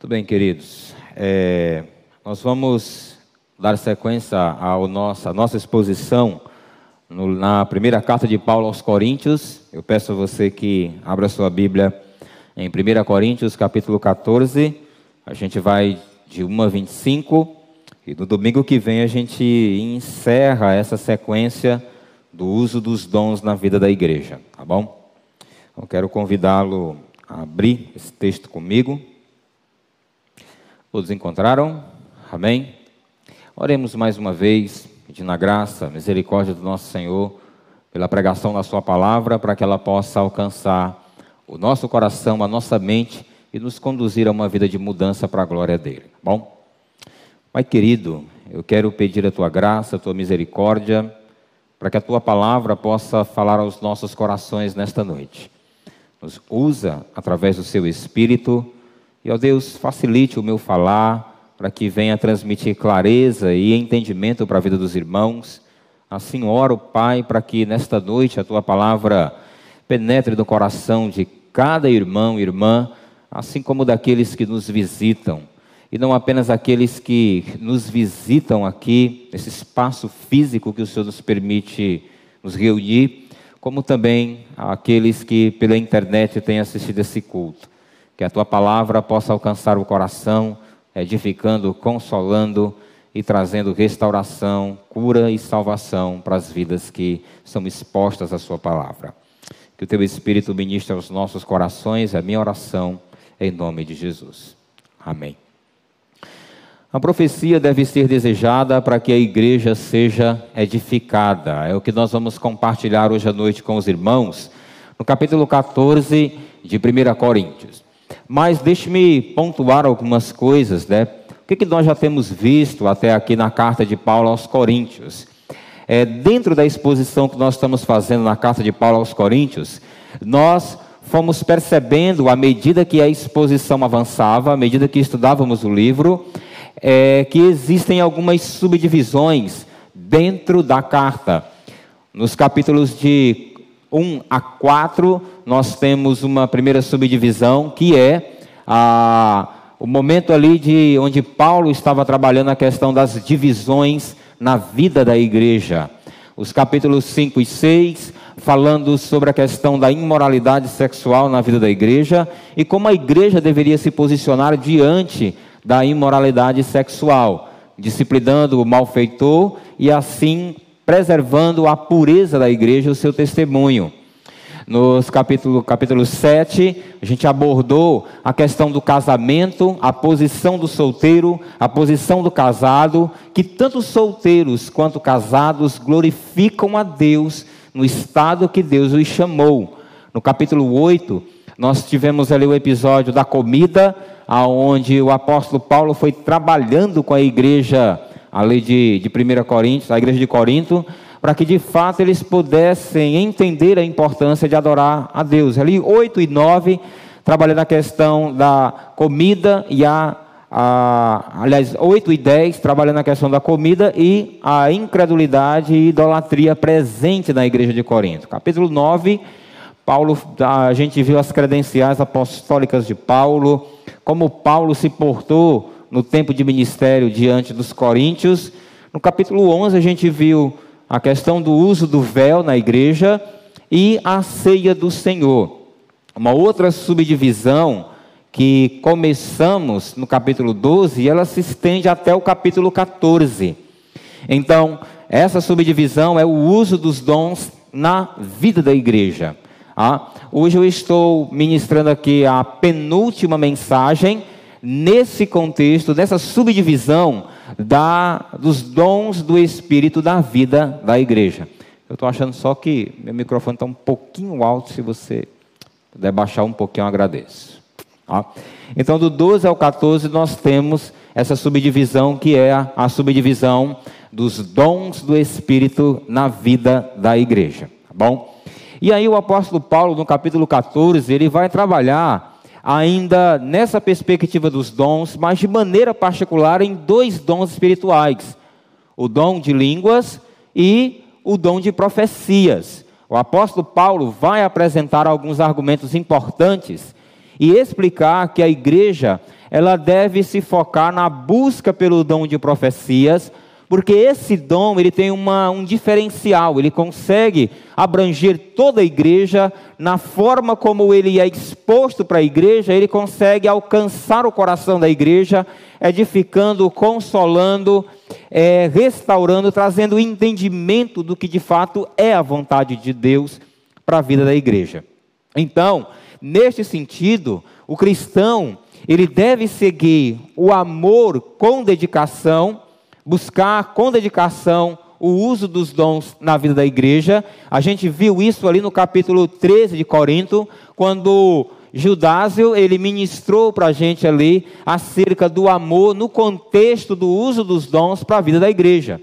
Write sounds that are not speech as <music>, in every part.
Muito bem, queridos. É, nós vamos dar sequência à nossa, nossa exposição no, na primeira carta de Paulo aos Coríntios. Eu peço a você que abra sua Bíblia em 1 Coríntios, capítulo 14. A gente vai de 1 a 25. E no domingo que vem a gente encerra essa sequência do uso dos dons na vida da igreja, tá bom? Eu quero convidá-lo a abrir esse texto comigo. Todos encontraram? Amém? Oremos mais uma vez, pedindo a graça, a misericórdia do nosso Senhor, pela pregação da Sua palavra, para que ela possa alcançar o nosso coração, a nossa mente e nos conduzir a uma vida de mudança para a glória dele. Tá bom? Pai querido, eu quero pedir a Tua graça, a Tua misericórdia, para que a Tua palavra possa falar aos nossos corações nesta noite. Nos usa através do Seu Espírito e, ó Deus, facilite o meu falar, para que venha transmitir clareza e entendimento para a vida dos irmãos. Assim oro, Pai, para que nesta noite a tua palavra penetre no coração de cada irmão e irmã, assim como daqueles que nos visitam. E não apenas aqueles que nos visitam aqui, nesse espaço físico que o Senhor nos permite nos reunir, como também aqueles que pela internet têm assistido esse culto que a tua palavra possa alcançar o coração, edificando, consolando e trazendo restauração, cura e salvação para as vidas que são expostas à sua palavra. Que o teu Espírito ministre aos nossos corações, é a minha oração, em nome de Jesus. Amém. A profecia deve ser desejada para que a igreja seja edificada. É o que nós vamos compartilhar hoje à noite com os irmãos, no capítulo 14 de 1 Coríntios. Mas deixe-me pontuar algumas coisas, né? O que, que nós já temos visto até aqui na carta de Paulo aos Coríntios? É, dentro da exposição que nós estamos fazendo na carta de Paulo aos Coríntios, nós fomos percebendo, à medida que a exposição avançava, à medida que estudávamos o livro, é, que existem algumas subdivisões dentro da carta. Nos capítulos de 1 a 4, nós temos uma primeira subdivisão que é a, o momento ali de onde Paulo estava trabalhando a questão das divisões na vida da igreja. Os capítulos 5 e 6, falando sobre a questão da imoralidade sexual na vida da igreja e como a igreja deveria se posicionar diante da imoralidade sexual, disciplinando o malfeitor e assim preservando a pureza da igreja, o seu testemunho. Nos capítulo, capítulo 7, a gente abordou a questão do casamento, a posição do solteiro, a posição do casado, que tanto solteiros quanto casados glorificam a Deus no estado que Deus os chamou. No capítulo 8, nós tivemos ali o episódio da comida, aonde o apóstolo Paulo foi trabalhando com a igreja a lei de, de 1 Coríntios, a igreja de Corinto, para que de fato eles pudessem entender a importância de adorar a Deus. Ali 8 e 9, trabalhando a questão da comida e a, a, aliás, 8 e 10, trabalhando a questão da comida e a incredulidade e idolatria presente na igreja de Corinto. Capítulo 9, Paulo, a gente viu as credenciais apostólicas de Paulo, como Paulo se portou no tempo de ministério diante dos coríntios. No capítulo 11 a gente viu a questão do uso do véu na igreja e a ceia do Senhor. Uma outra subdivisão que começamos no capítulo 12 e ela se estende até o capítulo 14. Então, essa subdivisão é o uso dos dons na vida da igreja. Ah, hoje eu estou ministrando aqui a penúltima mensagem nesse contexto, nessa subdivisão da, dos dons do Espírito da vida da igreja. Eu estou achando só que meu microfone está um pouquinho alto, se você puder baixar um pouquinho, eu agradeço. Então, do 12 ao 14, nós temos essa subdivisão que é a, a subdivisão dos dons do Espírito na vida da igreja. Tá bom? E aí, o apóstolo Paulo, no capítulo 14, ele vai trabalhar ainda nessa perspectiva dos dons, mas de maneira particular em dois dons espirituais: o dom de línguas e o dom de profecias. O apóstolo Paulo vai apresentar alguns argumentos importantes e explicar que a igreja ela deve se focar na busca pelo dom de profecias, porque esse dom ele tem uma, um diferencial, ele consegue abranger toda a igreja, na forma como ele é exposto para a igreja, ele consegue alcançar o coração da igreja, edificando, consolando, é, restaurando, trazendo entendimento do que de fato é a vontade de Deus para a vida da igreja. Então, neste sentido, o cristão ele deve seguir o amor com dedicação buscar com dedicação o uso dos dons na vida da igreja. A gente viu isso ali no capítulo 13 de Corinto, quando Judásio ele ministrou para a gente ali acerca do amor no contexto do uso dos dons para a vida da igreja.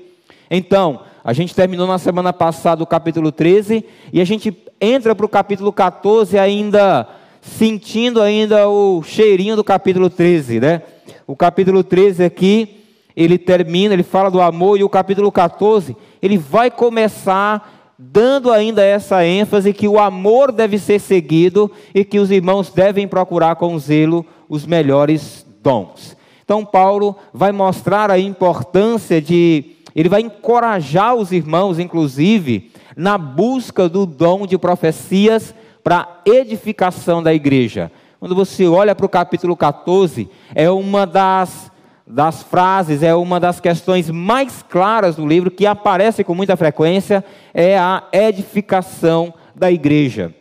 Então, a gente terminou na semana passada o capítulo 13 e a gente entra para o capítulo 14 ainda sentindo ainda o cheirinho do capítulo 13, né? O capítulo 13 aqui ele termina, ele fala do amor, e o capítulo 14, ele vai começar dando ainda essa ênfase que o amor deve ser seguido e que os irmãos devem procurar com zelo os melhores dons. Então, Paulo vai mostrar a importância de, ele vai encorajar os irmãos, inclusive, na busca do dom de profecias para edificação da igreja. Quando você olha para o capítulo 14, é uma das das frases, é uma das questões mais claras do livro, que aparece com muita frequência, é a edificação da igreja.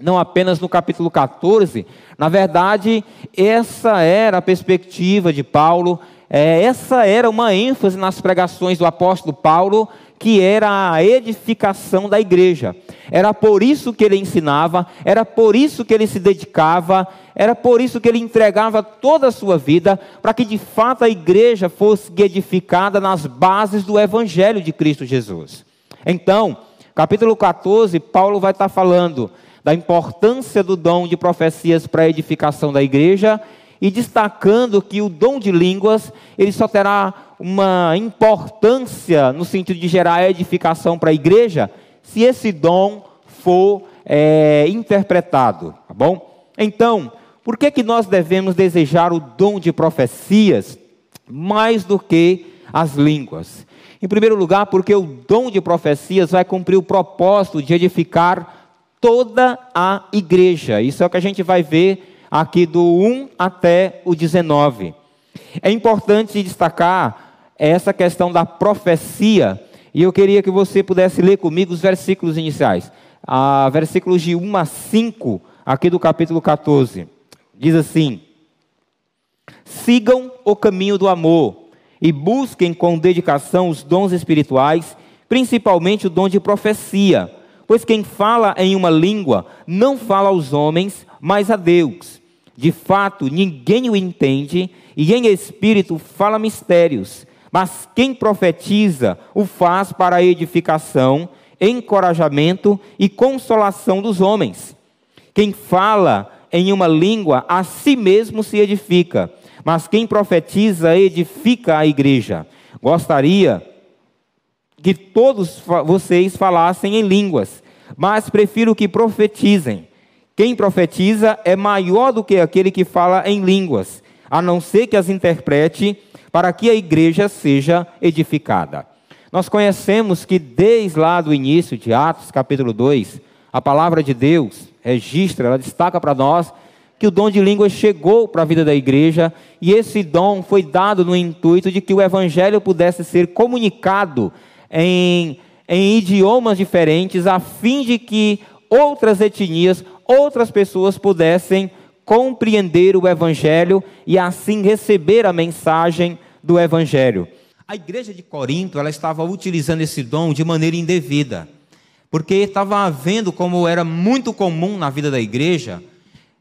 Não apenas no capítulo 14, na verdade, essa era a perspectiva de Paulo, é, essa era uma ênfase nas pregações do apóstolo Paulo, que era a edificação da igreja. Era por isso que ele ensinava, era por isso que ele se dedicava, era por isso que ele entregava toda a sua vida, para que de fato a igreja fosse edificada nas bases do evangelho de Cristo Jesus. Então, capítulo 14, Paulo vai estar falando da importância do dom de profecias para a edificação da igreja e destacando que o dom de línguas ele só terá uma importância no sentido de gerar edificação para a igreja se esse dom for é, interpretado, tá bom? Então, por que que nós devemos desejar o dom de profecias mais do que as línguas? Em primeiro lugar, porque o dom de profecias vai cumprir o propósito de edificar toda a igreja. Isso é o que a gente vai ver aqui do 1 até o 19. É importante destacar essa questão da profecia, e eu queria que você pudesse ler comigo os versículos iniciais. Ah, versículos de 1 a 5, aqui do capítulo 14. Diz assim: Sigam o caminho do amor e busquem com dedicação os dons espirituais, principalmente o dom de profecia, pois quem fala em uma língua não fala aos homens, mas a Deus. De fato, ninguém o entende, e em espírito fala mistérios. Mas quem profetiza o faz para edificação, encorajamento e consolação dos homens. Quem fala em uma língua, a si mesmo se edifica. Mas quem profetiza edifica a igreja. Gostaria que todos vocês falassem em línguas, mas prefiro que profetizem quem profetiza é maior do que aquele que fala em línguas, a não ser que as interprete, para que a igreja seja edificada. Nós conhecemos que desde lá do início de Atos, capítulo 2, a palavra de Deus registra, ela destaca para nós que o dom de línguas chegou para a vida da igreja e esse dom foi dado no intuito de que o evangelho pudesse ser comunicado em, em idiomas diferentes, a fim de que outras etnias, outras pessoas pudessem compreender o Evangelho e assim receber a mensagem do Evangelho. A igreja de Corinto ela estava utilizando esse dom de maneira indevida, porque estava vendo como era muito comum na vida da igreja,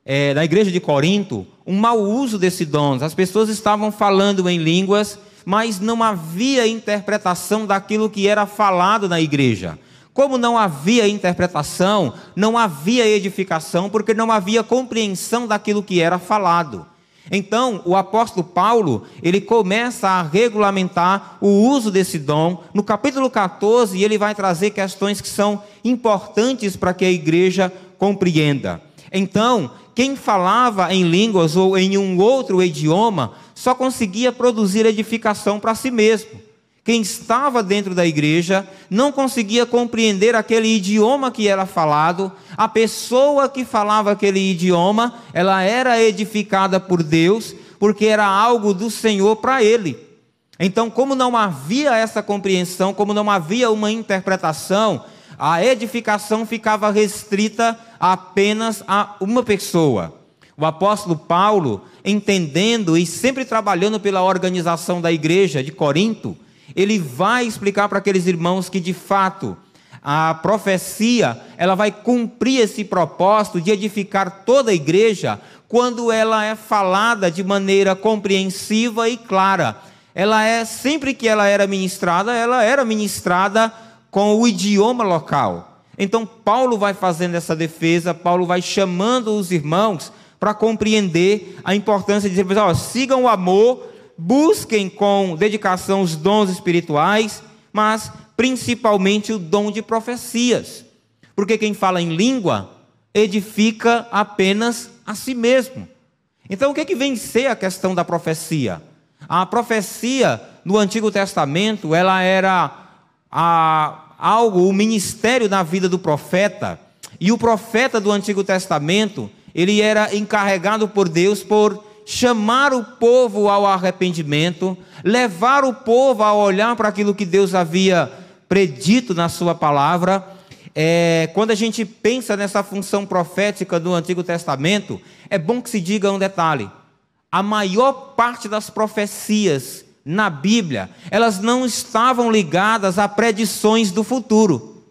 é, da igreja de Corinto, um mau uso desse dom. As pessoas estavam falando em línguas, mas não havia interpretação daquilo que era falado na igreja. Como não havia interpretação, não havia edificação, porque não havia compreensão daquilo que era falado. Então, o apóstolo Paulo, ele começa a regulamentar o uso desse dom. No capítulo 14, ele vai trazer questões que são importantes para que a igreja compreenda. Então, quem falava em línguas ou em um outro idioma só conseguia produzir edificação para si mesmo. Quem estava dentro da igreja não conseguia compreender aquele idioma que era falado, a pessoa que falava aquele idioma, ela era edificada por Deus, porque era algo do Senhor para ele. Então, como não havia essa compreensão, como não havia uma interpretação, a edificação ficava restrita apenas a uma pessoa. O apóstolo Paulo, entendendo e sempre trabalhando pela organização da igreja de Corinto, ele vai explicar para aqueles irmãos que de fato a profecia, ela vai cumprir esse propósito de edificar toda a igreja quando ela é falada de maneira compreensiva e clara. Ela é sempre que ela era ministrada, ela era ministrada com o idioma local. Então, Paulo vai fazendo essa defesa, Paulo vai chamando os irmãos para compreender a importância de dizer, ó, sigam o amor, busquem com dedicação os dons espirituais, mas principalmente o dom de profecias. Porque quem fala em língua edifica apenas a si mesmo. Então, o que, é que vem ser a questão da profecia? A profecia no Antigo Testamento, ela era a, algo, o ministério na vida do profeta. E o profeta do Antigo Testamento, ele era encarregado por Deus por chamar o povo ao arrependimento, levar o povo a olhar para aquilo que Deus havia predito na sua palavra. É, quando a gente pensa nessa função profética do Antigo Testamento, é bom que se diga um detalhe: a maior parte das profecias na Bíblia, elas não estavam ligadas a predições do futuro.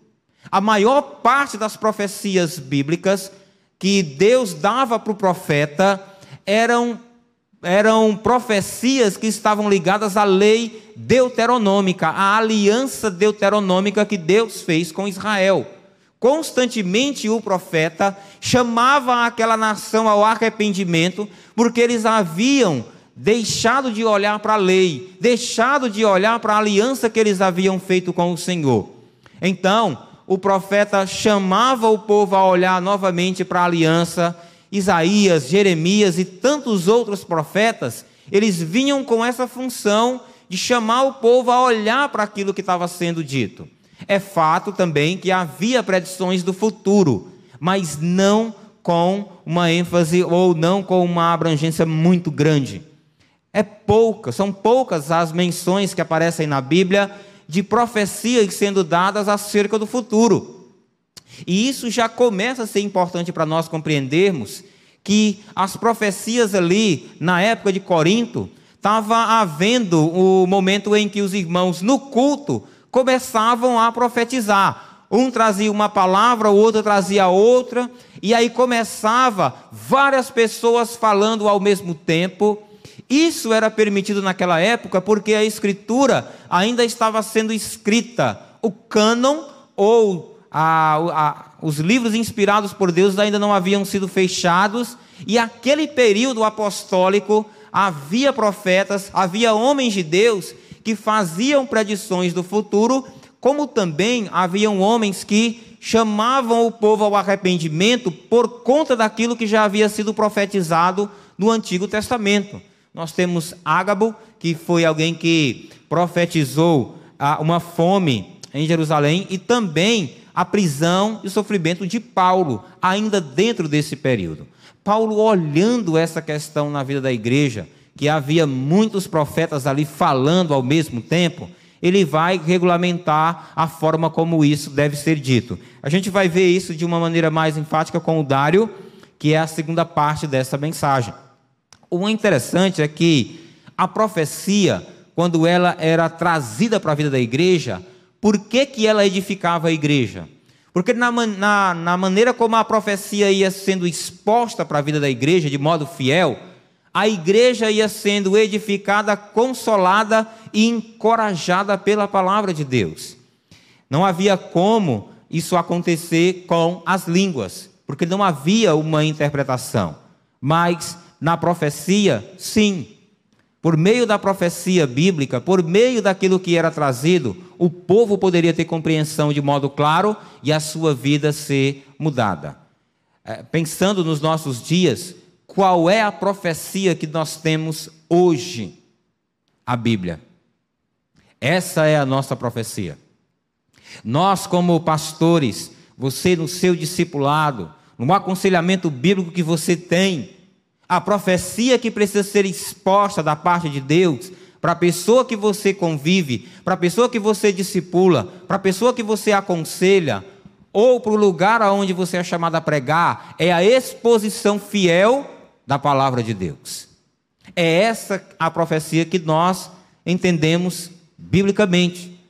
A maior parte das profecias bíblicas que Deus dava para o profeta eram, eram profecias que estavam ligadas à lei deuteronômica, à aliança deuteronômica que Deus fez com Israel. Constantemente o profeta chamava aquela nação ao arrependimento, porque eles haviam deixado de olhar para a lei, deixado de olhar para a aliança que eles haviam feito com o Senhor. Então, o profeta chamava o povo a olhar novamente para a aliança. Isaías, Jeremias e tantos outros profetas, eles vinham com essa função de chamar o povo a olhar para aquilo que estava sendo dito. É fato também que havia predições do futuro, mas não com uma ênfase ou não com uma abrangência muito grande. É pouca, são poucas as menções que aparecem na Bíblia de profecias sendo dadas acerca do futuro. E isso já começa a ser importante para nós compreendermos que as profecias ali, na época de Corinto, estava havendo o momento em que os irmãos no culto começavam a profetizar. Um trazia uma palavra, o outro trazia outra, e aí começava várias pessoas falando ao mesmo tempo, isso era permitido naquela época porque a escritura ainda estava sendo escrita. O cânon ou a, a, os livros inspirados por Deus ainda não haviam sido fechados, e aquele período apostólico havia profetas, havia homens de Deus que faziam predições do futuro, como também haviam homens que chamavam o povo ao arrependimento por conta daquilo que já havia sido profetizado no Antigo Testamento. Nós temos Ágabo, que foi alguém que profetizou ah, uma fome em Jerusalém, e também a prisão e o sofrimento de Paulo, ainda dentro desse período. Paulo, olhando essa questão na vida da igreja, que havia muitos profetas ali falando ao mesmo tempo, ele vai regulamentar a forma como isso deve ser dito. A gente vai ver isso de uma maneira mais enfática com o Dário, que é a segunda parte dessa mensagem. O interessante é que a profecia, quando ela era trazida para a vida da igreja, por que, que ela edificava a igreja? Porque na, na, na maneira como a profecia ia sendo exposta para a vida da igreja, de modo fiel, a igreja ia sendo edificada, consolada e encorajada pela palavra de Deus. Não havia como isso acontecer com as línguas, porque não havia uma interpretação. Mas na profecia? Sim. Por meio da profecia bíblica, por meio daquilo que era trazido, o povo poderia ter compreensão de modo claro e a sua vida ser mudada. é, pensando nos nossos dias, qual é a profecia que nós temos hoje? A Bíblia. Essa é a nossa profecia. Nós, como pastores, você no seu discipulado, no aconselhamento bíblico que você tem, a profecia que precisa ser exposta da parte de Deus para a pessoa que você convive, para a pessoa que você discipula, para a pessoa que você aconselha, ou para o lugar aonde você é chamado a pregar, é a exposição fiel da palavra de Deus. É essa a profecia que nós entendemos biblicamente.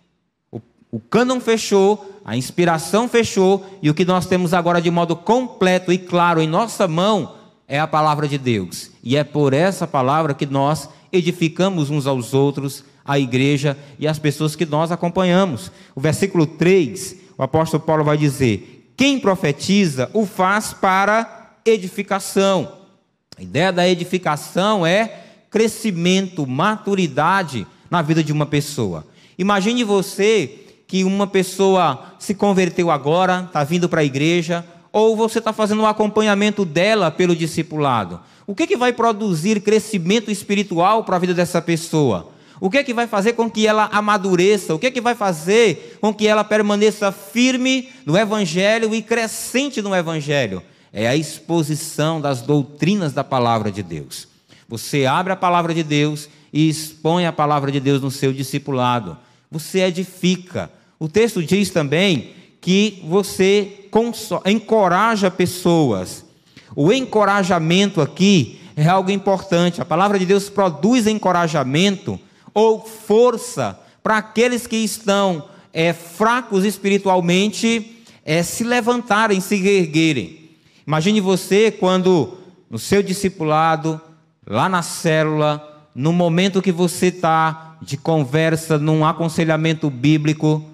O, o cânon fechou, a inspiração fechou, e o que nós temos agora de modo completo e claro em nossa mão é a palavra de Deus. E é por essa palavra que nós edificamos uns aos outros, a igreja e as pessoas que nós acompanhamos. O versículo 3, o apóstolo Paulo vai dizer: Quem profetiza o faz para edificação. A ideia da edificação é crescimento, maturidade na vida de uma pessoa. Imagine você que uma pessoa se converteu agora, está vindo para a igreja, ou você está fazendo um acompanhamento dela pelo discipulado. O que, que vai produzir crescimento espiritual para a vida dessa pessoa? O que, que vai fazer com que ela amadureça? O que, que vai fazer com que ela permaneça firme no Evangelho e crescente no Evangelho? É a exposição das doutrinas da palavra de Deus. Você abre a palavra de Deus e expõe a palavra de Deus no seu discipulado. Você edifica. O texto diz também que você encoraja pessoas. O encorajamento aqui é algo importante. A palavra de Deus produz encorajamento ou força para aqueles que estão é, fracos espiritualmente é, se levantarem, se erguerem. Imagine você quando no seu discipulado, lá na célula, no momento que você está de conversa, num aconselhamento bíblico,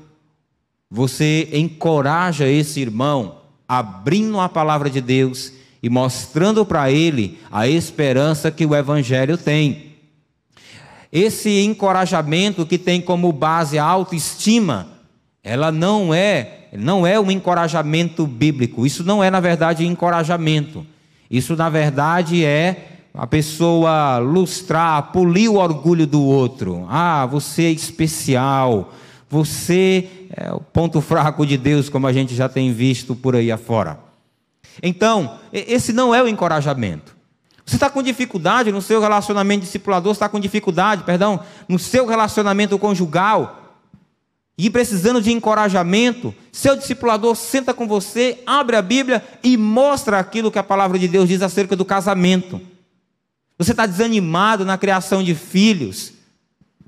você encoraja esse irmão abrindo a palavra de Deus e mostrando para ele a esperança que o evangelho tem. Esse encorajamento que tem como base a autoestima, ela não é, não é um encorajamento bíblico. Isso não é na verdade encorajamento. Isso na verdade é a pessoa lustrar, polir o orgulho do outro. Ah, você é especial. Você é o ponto fraco de Deus, como a gente já tem visto por aí afora. Então, esse não é o encorajamento. Você está com dificuldade no seu relacionamento discipulador, está com dificuldade, perdão, no seu relacionamento conjugal, e precisando de encorajamento, seu discipulador senta com você, abre a Bíblia e mostra aquilo que a palavra de Deus diz acerca do casamento. Você está desanimado na criação de filhos,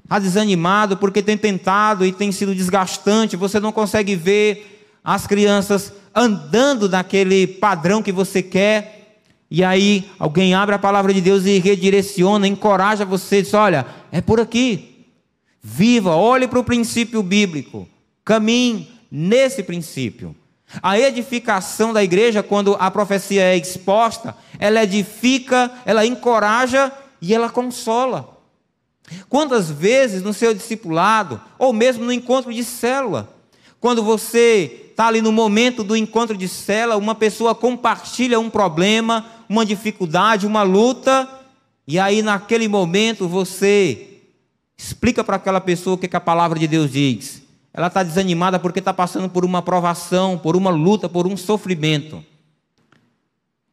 está desanimado porque tem tentado e tem sido desgastante, você não consegue ver as crianças andando naquele padrão que você quer. E aí alguém abre a palavra de Deus e redireciona, encoraja você, diz: olha, é por aqui. Viva, olhe para o princípio bíblico, caminhe nesse princípio. A edificação da igreja, quando a profecia é exposta, ela edifica, ela encoraja e ela consola. Quantas vezes no seu discipulado, ou mesmo no encontro de célula, quando você está ali no momento do encontro de célula, uma pessoa compartilha um problema, uma dificuldade, uma luta, e aí naquele momento você explica para aquela pessoa o que, que a palavra de Deus diz. Ela está desanimada porque está passando por uma provação, por uma luta, por um sofrimento.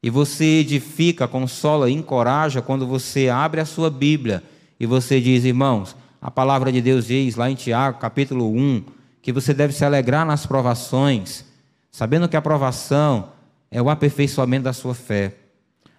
E você edifica, consola, encoraja quando você abre a sua Bíblia e você diz, irmãos, a palavra de Deus diz lá em Tiago, capítulo 1, que você deve se alegrar nas provações, sabendo que a provação é o aperfeiçoamento da sua fé.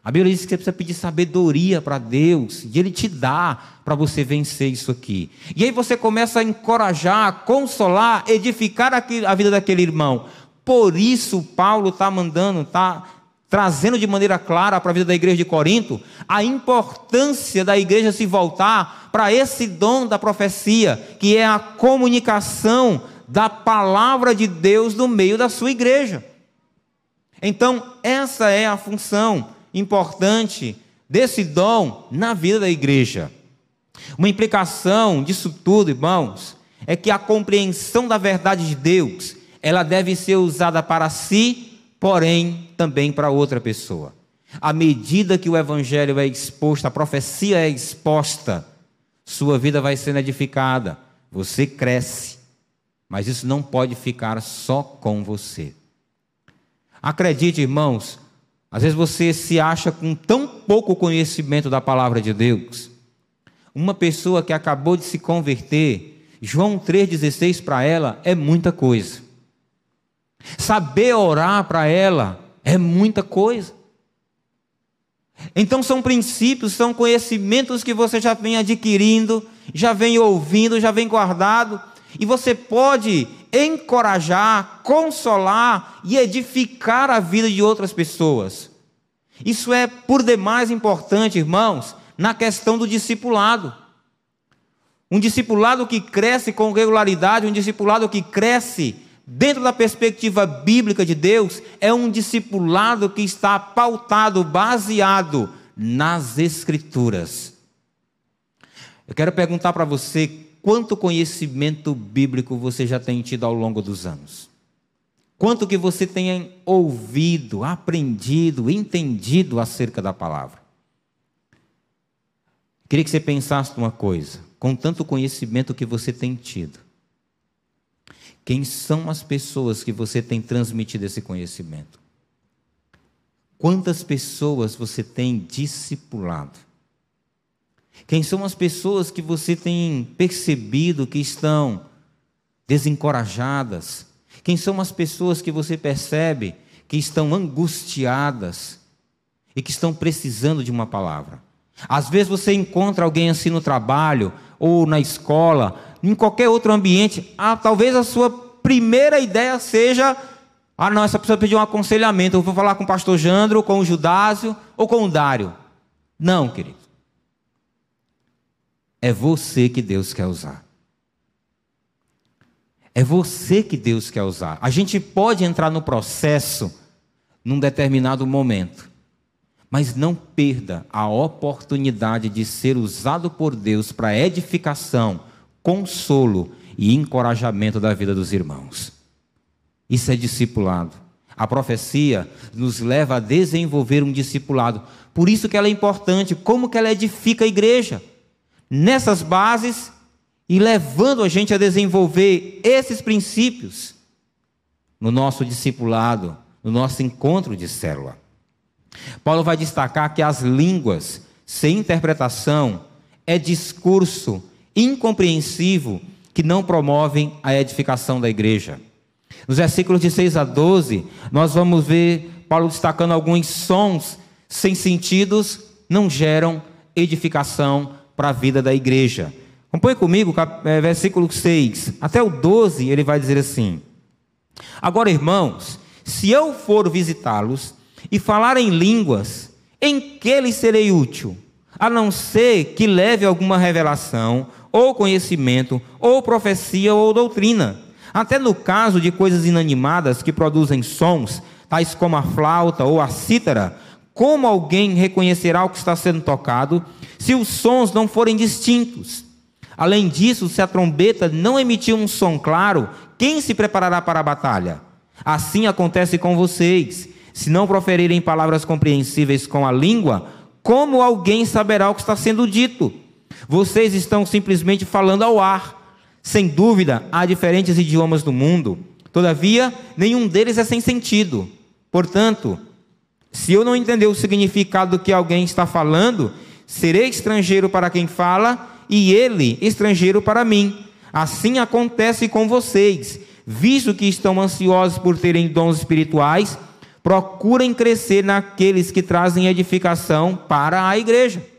A Bíblia diz que você precisa pedir sabedoria para Deus, e Ele te dá para você vencer isso aqui. E aí você começa a encorajar, consolar, edificar a vida daquele irmão. Por isso, Paulo está mandando, está trazendo de maneira clara para a vida da igreja de Corinto a importância da igreja se voltar para esse dom da profecia, que é a comunicação da palavra de Deus no meio da sua igreja. Então, essa é a função importante desse dom na vida da igreja. Uma implicação disso tudo, irmãos, é que a compreensão da verdade de Deus, ela deve ser usada para si porém também para outra pessoa. À medida que o evangelho é exposto, a profecia é exposta, sua vida vai sendo edificada, você cresce. Mas isso não pode ficar só com você. Acredite, irmãos, às vezes você se acha com tão pouco conhecimento da palavra de Deus. Uma pessoa que acabou de se converter, João 3,16 para ela é muita coisa. Saber orar para ela é muita coisa. Então são princípios, são conhecimentos que você já vem adquirindo, já vem ouvindo, já vem guardado, e você pode encorajar, consolar e edificar a vida de outras pessoas. Isso é por demais importante, irmãos, na questão do discipulado. Um discipulado que cresce com regularidade, um discipulado que cresce dentro da perspectiva bíblica de Deus, é um discipulado que está pautado, baseado nas Escrituras. Eu quero perguntar para você quanto conhecimento bíblico você já tem tido ao longo dos anos. Quanto que você tem ouvido, aprendido, entendido acerca da palavra. Queria que você pensasse numa coisa, com tanto conhecimento que você tem tido. Quem são as pessoas que você tem transmitido esse conhecimento? Quantas pessoas você tem discipulado? Quem são as pessoas que você tem percebido que estão desencorajadas? Quem são as pessoas que você percebe que estão angustiadas e que estão precisando de uma palavra? Às vezes você encontra alguém assim no trabalho ou na escola, em qualquer outro ambiente, ah, talvez a sua primeira ideia seja: ah, não, essa pessoa pediu um aconselhamento, eu vou falar com o pastor Jandro, com o Judásio ou com o Dário. Não, querido. É você que Deus quer usar. É você que Deus quer usar. A gente pode entrar no processo num determinado momento, mas não perda a oportunidade de ser usado por Deus para edificação, consolo e encorajamento da vida dos irmãos. Isso é discipulado. A profecia nos leva a desenvolver um discipulado. Por isso que ela é importante, como que ela edifica a igreja nessas bases e levando a gente a desenvolver esses princípios no nosso discipulado, no nosso encontro de célula. Paulo vai destacar que as línguas sem interpretação é discurso incompreensivo que não promovem a edificação da igreja. Nos versículos de 6 a 12, nós vamos ver Paulo destacando alguns sons sem sentidos não geram edificação para a vida da igreja. Acompanhe comigo, é, versículo 6. Até o 12, ele vai dizer assim: Agora, irmãos, se eu for visitá-los e falar em línguas, em que lhes serei útil? A não ser que leve alguma revelação, ou conhecimento, ou profecia, ou doutrina. Até no caso de coisas inanimadas que produzem sons, tais como a flauta ou a cítara, como alguém reconhecerá o que está sendo tocado se os sons não forem distintos? Além disso, se a trombeta não emitir um som claro, quem se preparará para a batalha? Assim acontece com vocês. Se não proferirem palavras compreensíveis com a língua, como alguém saberá o que está sendo dito? Vocês estão simplesmente falando ao ar. Sem dúvida, há diferentes idiomas no mundo. Todavia, nenhum deles é sem sentido. Portanto, se eu não entender o significado do que alguém está falando, serei estrangeiro para quem fala e ele estrangeiro para mim. Assim acontece com vocês, visto que estão ansiosos por terem dons espirituais, procurem crescer naqueles que trazem edificação para a igreja.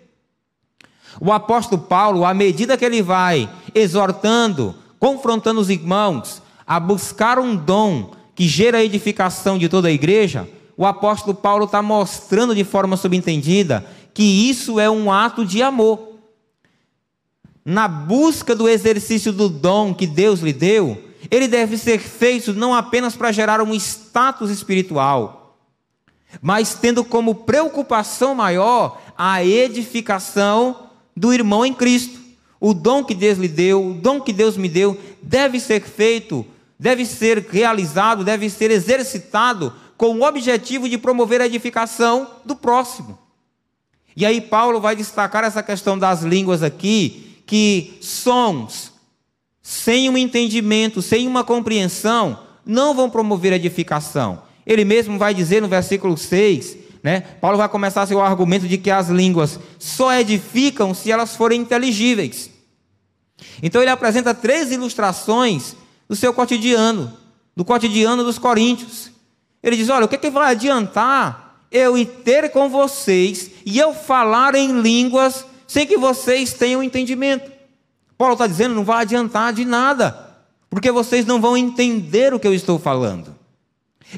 O apóstolo Paulo, à medida que ele vai exortando, confrontando os irmãos a buscar um dom que gera a edificação de toda a igreja, o apóstolo Paulo está mostrando de forma subentendida que isso é um ato de amor. Na busca do exercício do dom que Deus lhe deu, ele deve ser feito não apenas para gerar um status espiritual, mas tendo como preocupação maior a edificação do irmão em Cristo. O dom que Deus lhe deu, o dom que Deus me deu, deve ser feito, deve ser realizado, deve ser exercitado com o objetivo de promover a edificação do próximo. E aí Paulo vai destacar essa questão das línguas aqui, que sons sem um entendimento, sem uma compreensão, não vão promover a edificação. Ele mesmo vai dizer no versículo 6, né? Paulo vai começar seu argumento de que as línguas só edificam se elas forem inteligíveis. Então ele apresenta três ilustrações do seu cotidiano, do cotidiano dos coríntios. Ele diz: Olha, o que, é que vai adiantar eu ir ter com vocês e eu falar em línguas sem que vocês tenham entendimento? Paulo está dizendo: não vai adiantar de nada, porque vocês não vão entender o que eu estou falando.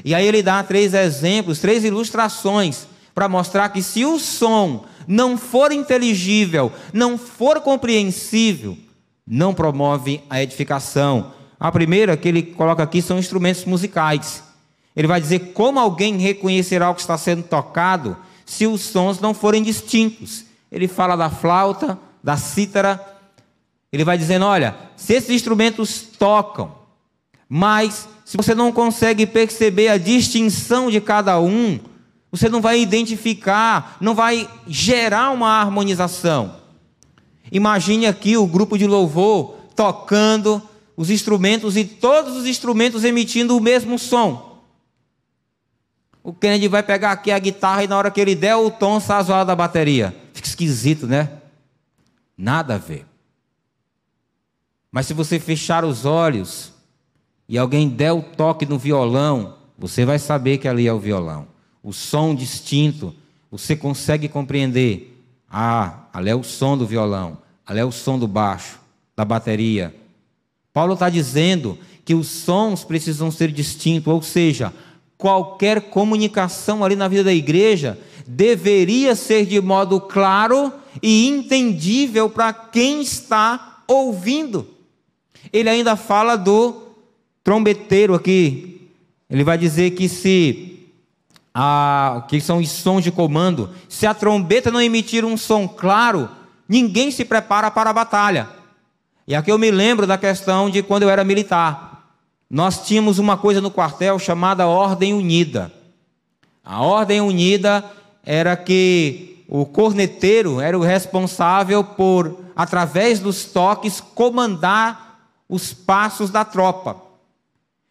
E aí ele dá três exemplos, três ilustrações, para mostrar que se o som não for inteligível, não for compreensível, não promove a edificação. A primeira que ele coloca aqui são instrumentos musicais. Ele vai dizer como alguém reconhecerá o que está sendo tocado se os sons não forem distintos. Ele fala da flauta, da cítara. Ele vai dizendo: olha, se esses instrumentos tocam, mas se você não consegue perceber a distinção de cada um, você não vai identificar, não vai gerar uma harmonização. Imagine aqui o grupo de louvor tocando os instrumentos e todos os instrumentos emitindo o mesmo som. O Kennedy vai pegar aqui a guitarra e na hora que ele der o tom sazonal da bateria. Fica esquisito, né? Nada a ver. Mas se você fechar os olhos e alguém der o toque no violão, você vai saber que ali é o violão. O som distinto, você consegue compreender. Ah, ali é o som do violão, ali é o som do baixo, da bateria. Paulo está dizendo que os sons precisam ser distintos, ou seja, qualquer comunicação ali na vida da igreja deveria ser de modo claro e entendível para quem está ouvindo. Ele ainda fala do trombeteiro aqui. Ele vai dizer que se a, que são os sons de comando. Se a trombeta não emitir um som claro, ninguém se prepara para a batalha. E aqui eu me lembro da questão de quando eu era militar. Nós tínhamos uma coisa no quartel chamada Ordem Unida. A Ordem Unida era que o corneteiro era o responsável por, através dos toques, comandar os passos da tropa.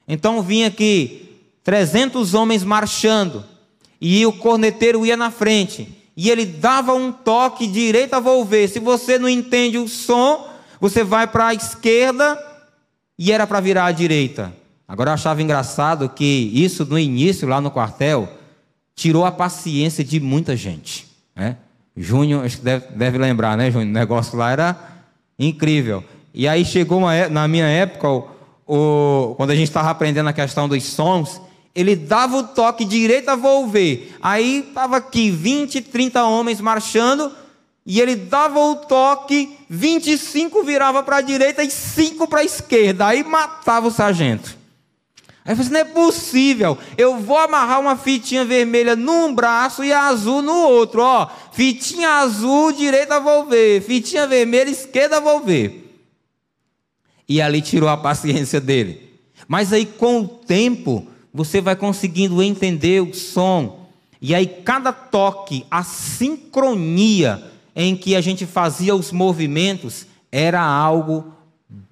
Então vinha aqui 300 homens marchando, e o corneteiro ia na frente. E ele dava um toque direita volver. Se você não entende o som, você vai para a esquerda e era para virar à direita. Agora eu achava engraçado que isso no início, lá no quartel, tirou a paciência de muita gente. Né? Júnior, acho que deve, deve lembrar, né, Júnior? O negócio lá era incrível. E aí chegou uma, na minha época, o, quando a gente estava aprendendo a questão dos sons, ele dava o toque direita, vou ver. Aí estava aqui 20, 30 homens marchando, e ele dava o toque, 25 virava para a direita e 5 para a esquerda. Aí matava o sargento. Aí eu falei, assim, não é possível. Eu vou amarrar uma fitinha vermelha num braço e azul no outro. Ó, fitinha azul, direita vou ver. Fitinha vermelha, esquerda vou ver. E ali tirou a paciência dele. Mas aí com o tempo, você vai conseguindo entender o som. E aí, cada toque, a sincronia em que a gente fazia os movimentos, era algo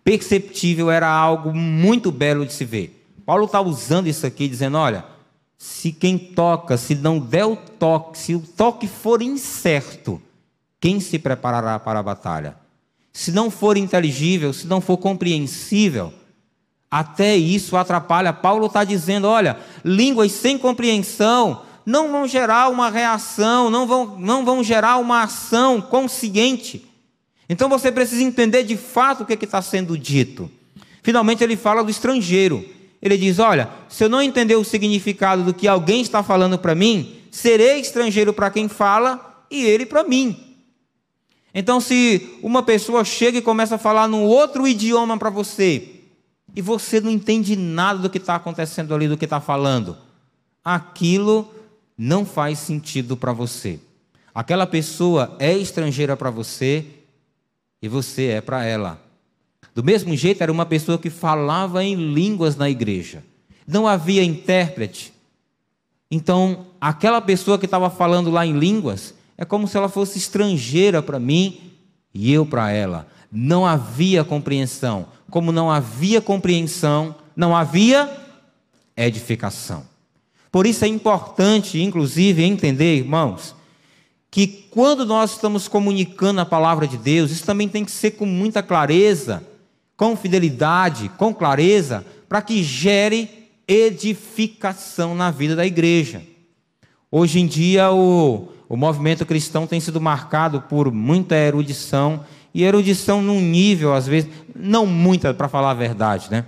perceptível, era algo muito belo de se ver. Paulo está usando isso aqui, dizendo: olha, se quem toca, se não der o toque, se o toque for incerto, quem se preparará para a batalha? Se não for inteligível, se não for compreensível, até isso atrapalha. Paulo está dizendo: olha, línguas sem compreensão não vão gerar uma reação, não vão, não vão gerar uma ação consciente. Então você precisa entender de fato o que está sendo dito. Finalmente ele fala do estrangeiro. Ele diz: Olha, se eu não entender o significado do que alguém está falando para mim, serei estrangeiro para quem fala e ele para mim. Então, se uma pessoa chega e começa a falar num outro idioma para você, e você não entende nada do que está acontecendo ali, do que está falando, aquilo não faz sentido para você. Aquela pessoa é estrangeira para você e você é para ela. Do mesmo jeito, era uma pessoa que falava em línguas na igreja. Não havia intérprete. Então, aquela pessoa que estava falando lá em línguas, é como se ela fosse estrangeira para mim e eu para ela. Não havia compreensão. Como não havia compreensão, não havia edificação. Por isso é importante, inclusive, entender, irmãos, que quando nós estamos comunicando a palavra de Deus, isso também tem que ser com muita clareza, com fidelidade, com clareza, para que gere edificação na vida da igreja. Hoje em dia, o, o movimento cristão tem sido marcado por muita erudição, e erudição num nível, às vezes, não muita, para falar a verdade, né?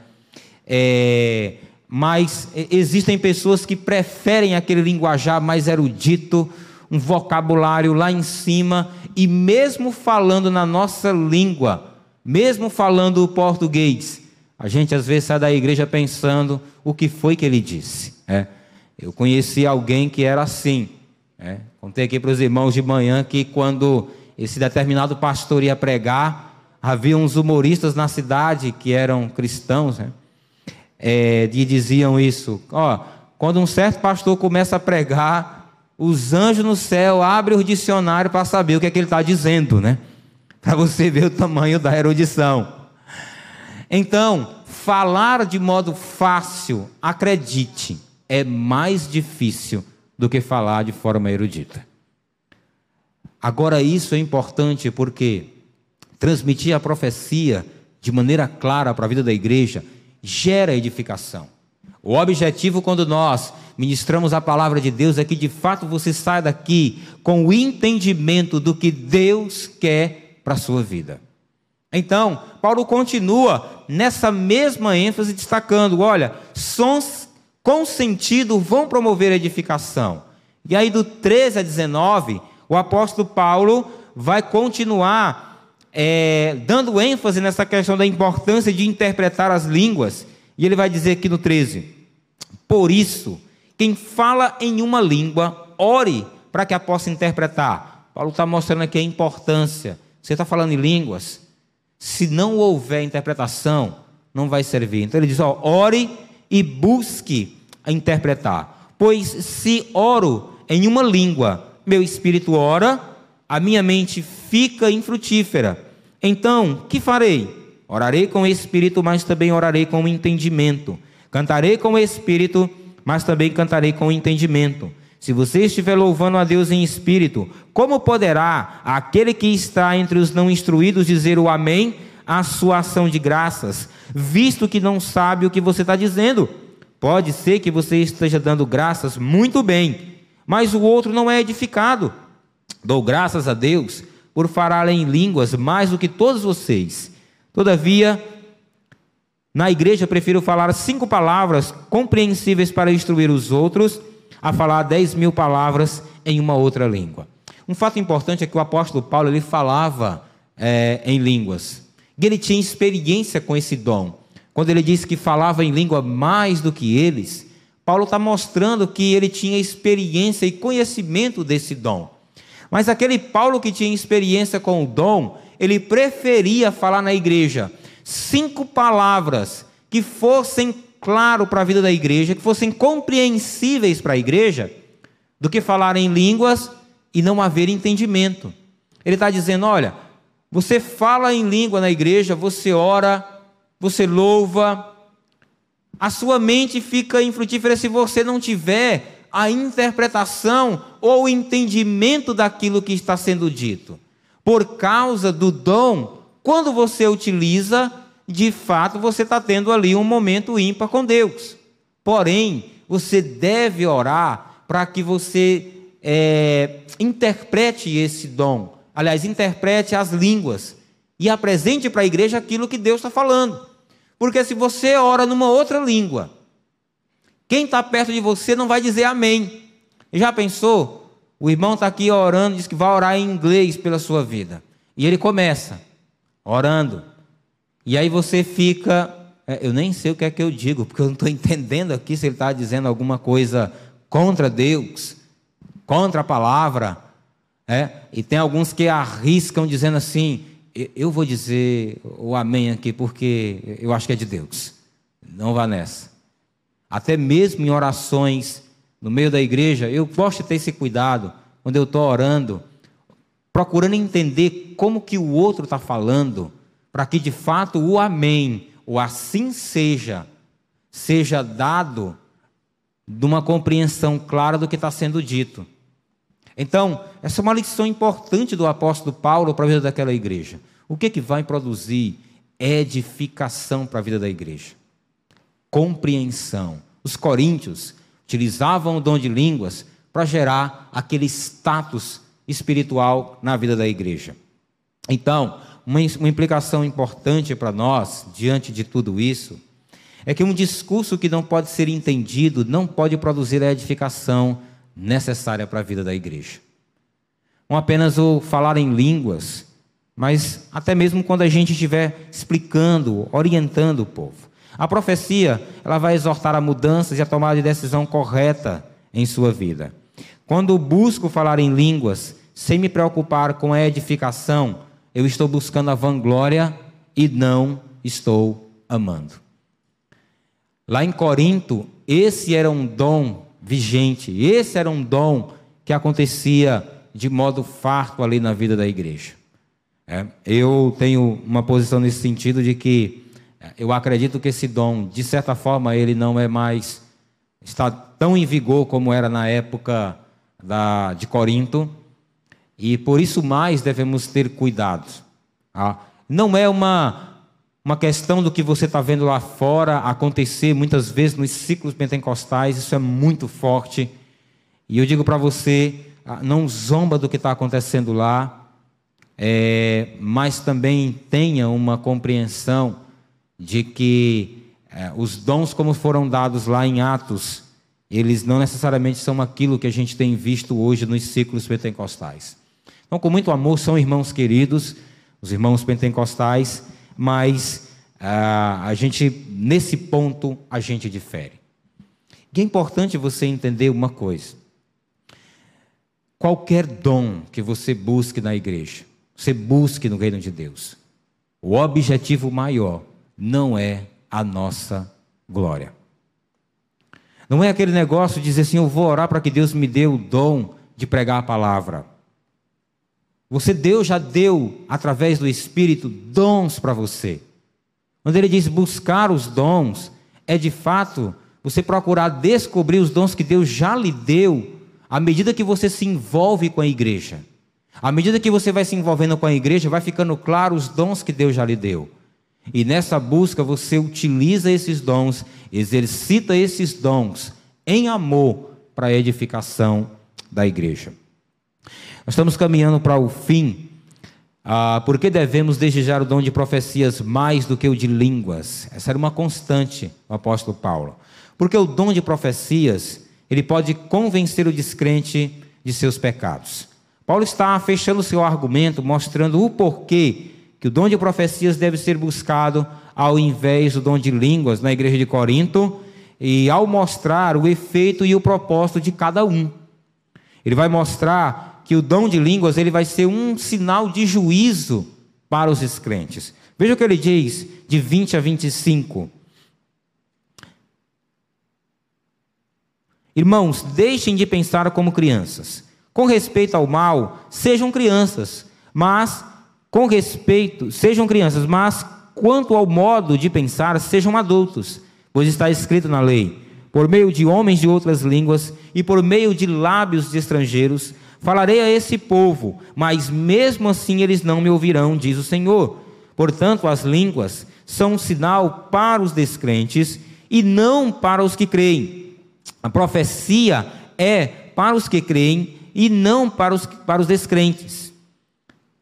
É, mas existem pessoas que preferem aquele linguajar mais erudito, um vocabulário lá em cima, e mesmo falando na nossa língua, mesmo falando o português, a gente às vezes sai da igreja pensando o que foi que ele disse. É. Eu conheci alguém que era assim. É. Contei aqui para os irmãos de manhã que quando esse determinado pastor ia pregar, havia uns humoristas na cidade que eram cristãos, né? É, e diziam isso. Ó, quando um certo pastor começa a pregar, os anjos no céu abrem o dicionário para saber o que é que ele está dizendo, né? <laughs> Para você ver o tamanho da erudição. Então, falar de modo fácil, acredite, é mais difícil do que falar de forma erudita. Agora, isso é importante porque transmitir a profecia de maneira clara para a vida da igreja gera edificação. O objetivo, quando nós ministramos a palavra de Deus, é que de fato você saia daqui com o entendimento do que Deus quer para a sua vida. Então, Paulo continua nessa mesma ênfase, destacando: olha, sons com sentido vão promover edificação. E aí, do 13 a 19 o apóstolo Paulo vai continuar é, dando ênfase nessa questão da importância de interpretar as línguas. E ele vai dizer aqui no 13: Por isso, quem fala em uma língua, ore para que a possa interpretar. Paulo está mostrando aqui a importância. Você está falando em línguas, se não houver interpretação, não vai servir. Então ele diz: ó, ore e busque interpretar. Pois se oro em uma língua, meu espírito ora, a minha mente fica infrutífera. Então, que farei? Orarei com o espírito, mas também orarei com o entendimento. Cantarei com o espírito, mas também cantarei com o entendimento. Se você estiver louvando a Deus em espírito, como poderá aquele que está entre os não instruídos dizer o amém à sua ação de graças, visto que não sabe o que você está dizendo? Pode ser que você esteja dando graças muito bem, mas o outro não é edificado. Dou graças a Deus por falar em línguas mais do que todos vocês. Todavia, na igreja prefiro falar cinco palavras compreensíveis para instruir os outros, a falar dez mil palavras em uma outra língua. Um fato importante é que o apóstolo Paulo ele falava é, em línguas. E ele tinha experiência com esse dom. Quando ele disse que falava em língua mais do que eles, Paulo está mostrando que ele tinha experiência e conhecimento desse dom. Mas aquele Paulo que tinha experiência com o dom, ele preferia falar na igreja cinco palavras que fossem claro para a vida da igreja, que fossem compreensíveis para a igreja, do que falar em línguas e não haver entendimento. Ele está dizendo: olha, você fala em língua na igreja, você ora, você louva, a sua mente fica infrutífera se você não tiver a interpretação ou o entendimento daquilo que está sendo dito. Por causa do dom, quando você utiliza, de fato você está tendo ali um momento ímpar com Deus. Porém, você deve orar para que você é, interprete esse dom. Aliás, interprete as línguas e apresente para a igreja aquilo que Deus está falando. Porque se você ora numa outra língua, quem está perto de você não vai dizer amém. Já pensou? O irmão está aqui orando, diz que vai orar em inglês pela sua vida. E ele começa orando. E aí você fica. É, eu nem sei o que é que eu digo, porque eu não estou <laughs> entendendo aqui se ele está dizendo alguma coisa contra Deus, contra a palavra. É? E tem alguns que arriscam dizendo assim: eu vou dizer o amém aqui porque eu acho que é de Deus. Não vá nessa. Até mesmo em orações no meio da igreja, eu gosto de ter esse cuidado quando eu estou orando, procurando entender como que o outro está falando, para que de fato o amém, ou assim seja, seja dado de uma compreensão clara do que está sendo dito. Então, essa é uma lição importante do apóstolo Paulo para a vida daquela igreja. O que, que vai produzir edificação para a vida da igreja? Compreensão. Os coríntios utilizavam o dom de línguas para gerar aquele status espiritual na vida da igreja. Então, uma implicação importante para nós, diante de tudo isso, é que um discurso que não pode ser entendido não pode produzir a edificação necessária para a vida da igreja. Não apenas o falar em línguas, mas até mesmo quando a gente estiver explicando, orientando o povo. A profecia, ela vai exortar a mudanças e a tomada de decisão correta em sua vida. Quando busco falar em línguas, sem me preocupar com a edificação, eu estou buscando a vanglória e não estou amando. Lá em Corinto, esse era um dom vigente, esse era um dom que acontecia de modo farto ali na vida da igreja. É, eu tenho uma posição nesse sentido de que eu acredito que esse dom, de certa forma, ele não é mais está tão em vigor como era na época da, de Corinto, e por isso mais devemos ter cuidado. Tá? Não é uma, uma questão do que você está vendo lá fora acontecer muitas vezes nos ciclos pentecostais, isso é muito forte. E eu digo para você, ah, não zomba do que está acontecendo lá, é, mas também tenha uma compreensão de que é, os dons, como foram dados lá em Atos, eles não necessariamente são aquilo que a gente tem visto hoje nos ciclos pentecostais. Então, com muito amor, são irmãos queridos, os irmãos pentecostais, mas ah, a gente, nesse ponto, a gente difere. E é importante você entender uma coisa. Qualquer dom que você busque na igreja, você busque no reino de Deus, o objetivo maior não é a nossa glória. Não é aquele negócio de dizer assim: eu vou orar para que Deus me dê o dom de pregar a palavra. Você, Deus já deu, através do Espírito, dons para você. Quando ele diz buscar os dons, é de fato você procurar descobrir os dons que Deus já lhe deu, à medida que você se envolve com a igreja. À medida que você vai se envolvendo com a igreja, vai ficando claro os dons que Deus já lhe deu. E nessa busca você utiliza esses dons, exercita esses dons em amor para a edificação da igreja. Nós estamos caminhando para o fim. Ah, por que devemos desejar o dom de profecias mais do que o de línguas? Essa era uma constante do apóstolo Paulo. Porque o dom de profecias, ele pode convencer o descrente de seus pecados. Paulo está fechando seu argumento, mostrando o porquê que o dom de profecias deve ser buscado ao invés do dom de línguas na igreja de Corinto, e ao mostrar o efeito e o propósito de cada um. Ele vai mostrar que o dom de línguas ele vai ser um sinal de juízo para os descrentes. Veja o que ele diz de 20 a 25. Irmãos, deixem de pensar como crianças. Com respeito ao mal, sejam crianças, mas com respeito, sejam crianças, mas quanto ao modo de pensar, sejam adultos, pois está escrito na lei: por meio de homens de outras línguas e por meio de lábios de estrangeiros, falarei a esse povo, mas mesmo assim eles não me ouvirão, diz o Senhor. Portanto, as línguas são um sinal para os descrentes e não para os que creem. A profecia é para os que creem e não para os, para os descrentes.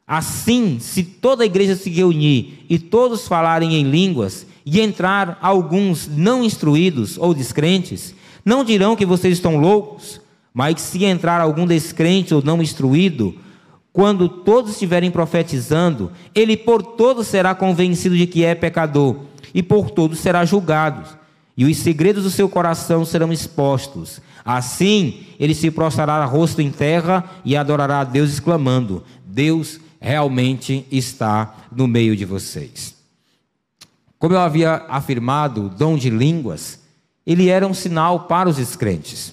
Assim, se toda a igreja se reunir e todos falarem em línguas, e entrar alguns não instruídos ou descrentes, não dirão que vocês estão loucos, mas se entrar algum descrente ou não instruído, quando todos estiverem profetizando, ele por todos será convencido de que é pecador, e por todos será julgado, e os segredos do seu coração serão expostos. Assim, ele se prostrará rosto em terra e adorará a Deus, exclamando: Deus realmente está no meio de vocês. Como eu havia afirmado, o dom de línguas, ele era um sinal para os descrentes.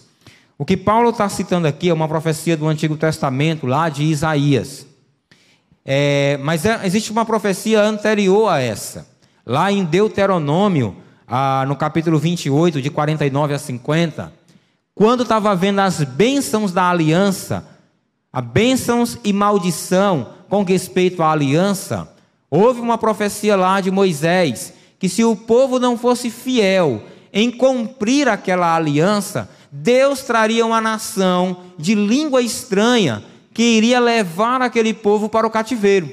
O que Paulo está citando aqui é uma profecia do Antigo Testamento, lá de Isaías. É, mas é, existe uma profecia anterior a essa. Lá em Deuteronômio, ah, no capítulo 28, de 49 a 50, quando estava vendo as bênçãos da aliança, a bênçãos e maldição com respeito à aliança, houve uma profecia lá de Moisés, que se o povo não fosse fiel em cumprir aquela aliança, Deus traria uma nação de língua estranha que iria levar aquele povo para o cativeiro.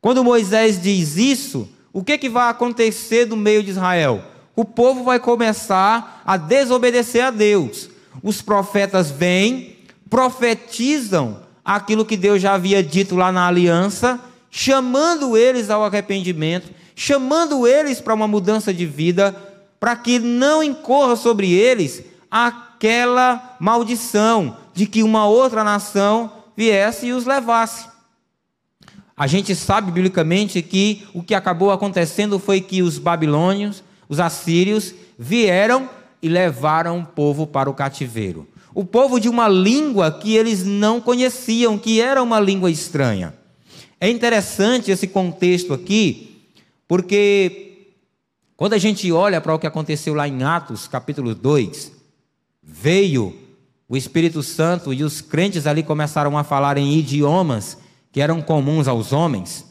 Quando Moisés diz isso, o que, que vai acontecer no meio de Israel? O povo vai começar a desobedecer a Deus. Os profetas vêm, profetizam aquilo que Deus já havia dito lá na aliança, chamando eles ao arrependimento, chamando eles para uma mudança de vida, para que não incorra sobre eles aquela maldição de que uma outra nação viesse e os levasse. A gente sabe biblicamente que o que acabou acontecendo foi que os babilônios, os assírios, vieram e levaram o povo para o cativeiro. O povo de uma língua que eles não conheciam, que era uma língua estranha. É interessante esse contexto aqui, porque quando a gente olha para o que aconteceu lá em Atos, capítulo 2, veio o Espírito Santo e os crentes ali começaram a falar em idiomas que eram comuns aos homens.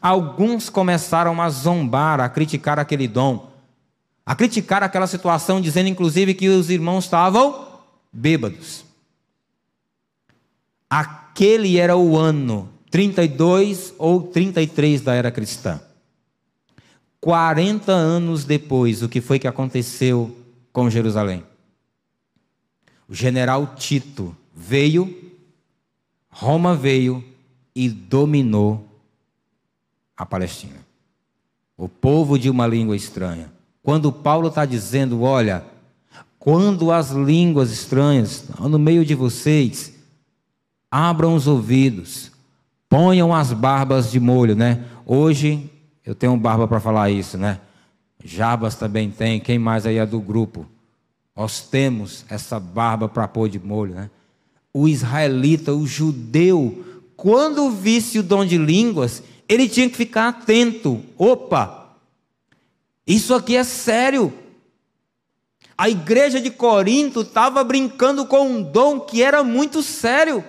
Alguns começaram a zombar, a criticar aquele dom, a criticar aquela situação, dizendo inclusive que os irmãos estavam bêbados. Aquele era o ano 32 ou 33 da era cristã. 40 anos depois, o que foi que aconteceu com Jerusalém? O general Tito veio, Roma veio e dominou a Palestina. O povo de uma língua estranha. Quando Paulo está dizendo, olha, quando as línguas estranhas estão no meio de vocês, abram os ouvidos, ponham as barbas de molho, né? Hoje eu tenho barba para falar isso, né? Jabas também tem, quem mais aí é do grupo? Nós temos essa barba para pôr de molho, né? O israelita, o judeu, quando visse o dom de línguas, ele tinha que ficar atento. Opa! Isso aqui é sério. A igreja de Corinto estava brincando com um dom que era muito sério.